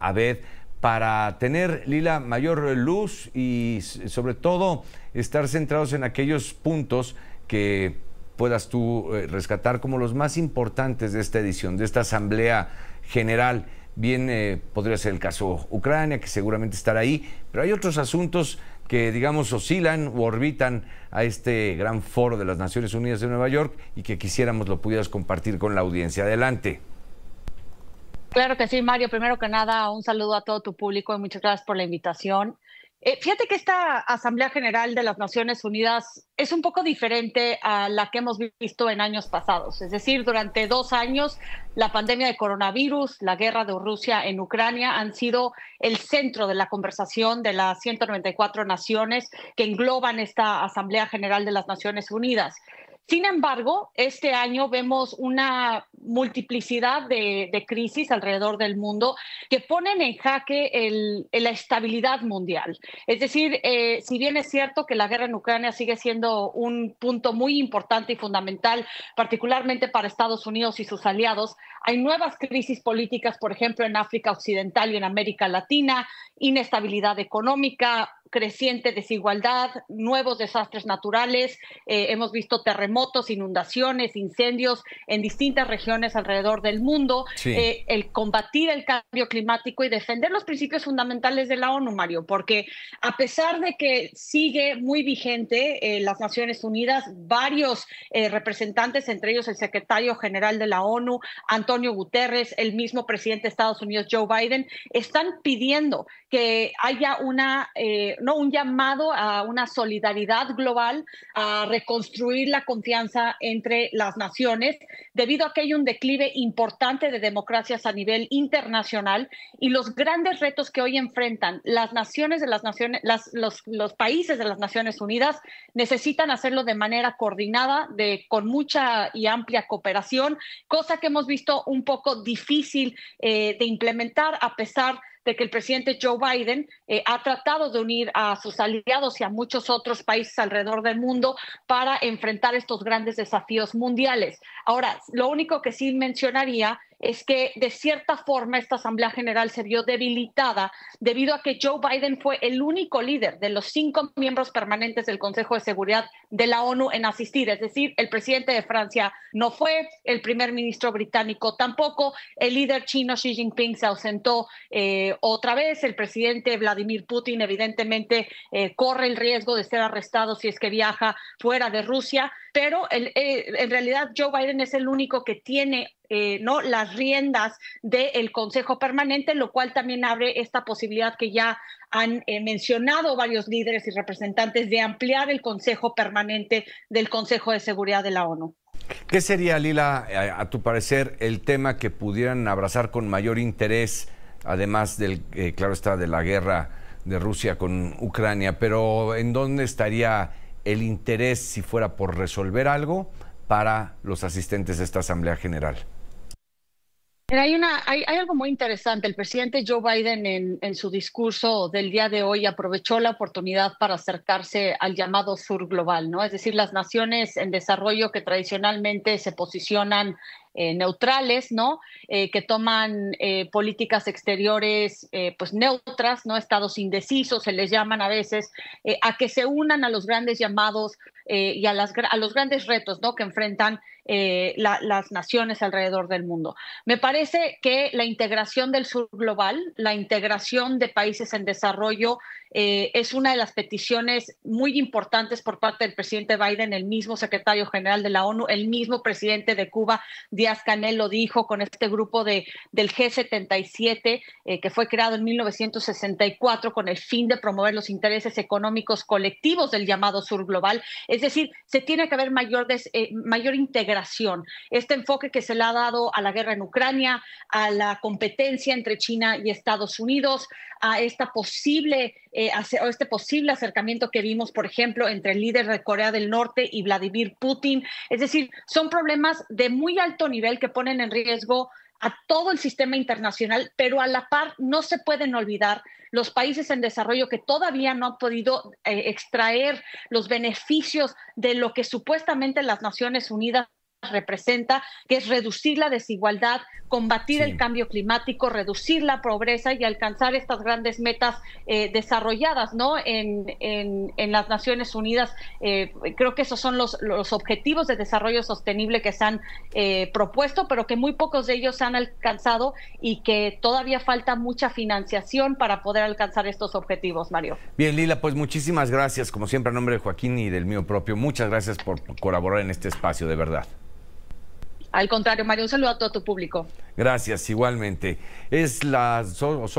Abed para tener, Lila, mayor luz y sobre todo estar centrados en aquellos puntos que puedas tú eh, rescatar como los más importantes de esta edición, de esta Asamblea General. Bien, eh, podría ser el caso Ucrania, que seguramente estará ahí, pero hay otros asuntos que, digamos, oscilan o orbitan a este gran foro de las Naciones Unidas de Nueva York y que quisiéramos lo pudieras compartir con la audiencia. Adelante. Claro que sí, Mario. Primero que nada, un saludo a todo tu público y muchas gracias por la invitación. Eh, fíjate que esta Asamblea General de las Naciones Unidas es un poco diferente a la que hemos visto en años pasados. Es decir, durante dos años, la pandemia de coronavirus, la guerra de Rusia en Ucrania han sido el centro de la conversación de las 194 naciones que engloban esta Asamblea General de las Naciones Unidas. Sin embargo, este año vemos una multiplicidad de, crisis alrededor del mundo que ponen en jaque la estabilidad mundial. Es decir, eh, si bien es cierto que la guerra en Ucrania sigue siendo un punto muy importante y fundamental, particularmente para Estados Unidos y sus aliados, hay nuevas crisis políticas, por ejemplo, en África Occidental y en América Latina, inestabilidad económica, creciente desigualdad, nuevos desastres naturales, eh, hemos visto terremotos, inundaciones, incendios en distintas regiones alrededor del mundo, eh, el combatir el cambio climático y defender los principios fundamentales de la ONU, Mario, porque a pesar de que sigue muy vigente eh, las Naciones Unidas, varios representantes, entre ellos el secretario general de la ONU, Antonio Guterres, el mismo presidente de Estados Unidos, Joe Biden, están pidiendo que haya una ¿no? un llamado a una solidaridad global, a reconstruir la confianza entre las naciones, debido a que hay un declive importante de democracias a nivel internacional y los grandes retos que hoy enfrentan las naciones de las naciones, los, países de las Naciones Unidas necesitan hacerlo de manera coordinada, con mucha y amplia cooperación, cosa que hemos visto un poco difícil eh, de implementar a pesar de que el presidente Joe Biden eh, ha tratado de unir a sus aliados y a muchos otros países alrededor del mundo para enfrentar estos grandes desafíos mundiales. Ahora, lo único que sí mencionaría es que de cierta forma esta Asamblea General se vio debilitada debido a que Joe Biden fue el único líder de los cinco miembros permanentes del Consejo de Seguridad de la ONU en asistir. Es decir, el presidente de Francia no fue, el primer ministro británico tampoco, el líder chino Xi Jinping se ausentó eh, otra vez, el presidente Vladimir Putin evidentemente eh, corre el riesgo de ser arrestado si es que viaja fuera de Rusia, pero eh, en realidad Joe Biden es el único que tiene eh, ¿no? las riendas del Consejo Permanente, lo cual también abre esta posibilidad que ya han eh, mencionado varios líderes y representantes de ampliar el Consejo Permanente del Consejo de Seguridad de la ONU. ¿Qué sería, Lila, a, tu parecer, el tema que pudieran abrazar con mayor interés, además del, eh, claro está, de la guerra de Rusia con Ucrania, pero ¿en dónde estaría el interés si fuera por resolver algo para los asistentes de esta Asamblea General? Hay, una, hay, algo muy interesante. El presidente Joe Biden en, su discurso del día de hoy aprovechó la oportunidad para acercarse al llamado sur global, ¿no? Es decir, las naciones en desarrollo que tradicionalmente se posicionan eh, neutrales, ¿no? Eh, que toman eh, políticas exteriores pues neutras, ¿no? Estados indecisos, se les llaman a veces, a que se unan a los grandes llamados y a, las, a los grandes retos, ¿no? Que enfrentan las naciones alrededor del mundo. Me parece que la integración del sur global, la integración de países en desarrollo, es una de las peticiones muy importantes por parte del presidente Biden, el mismo secretario general de la ONU, el mismo presidente de Cuba, Díaz Canel, lo dijo con este grupo de, del G77, eh, que fue creado en 1964 con el fin de promover los intereses económicos colectivos del llamado sur global. Es decir, se tiene que haber mayor, eh, mayor integración. Este enfoque que se le ha dado a la guerra en Ucrania, a la competencia entre China y Estados Unidos, a esta posible eh, este posible acercamiento que vimos, por ejemplo, entre el líder de Corea del Norte y Vladimir Putin. Es decir, son problemas de muy alto nivel que ponen en riesgo a todo el sistema internacional, pero a la par no se pueden olvidar los países en desarrollo que todavía no han podido eh, extraer los beneficios de lo que supuestamente las Naciones Unidas representa, que es reducir la desigualdad, combatir el cambio climático, reducir la pobreza y alcanzar estas grandes metas eh, desarrolladas ¿no? En, en, las Naciones Unidas. Eh, creo que esos son los, los, objetivos de desarrollo sostenible que se han eh, propuesto, pero que muy pocos de ellos se han alcanzado y que todavía falta mucha financiación para poder alcanzar estos objetivos, Mario. Bien, Lila, pues muchísimas gracias, como siempre, a nombre de Joaquín y del mío propio. Muchas gracias por colaborar en este espacio, de verdad. Al contrario, Mario, un saludo a todo tu público. Gracias, igualmente. Es las, son las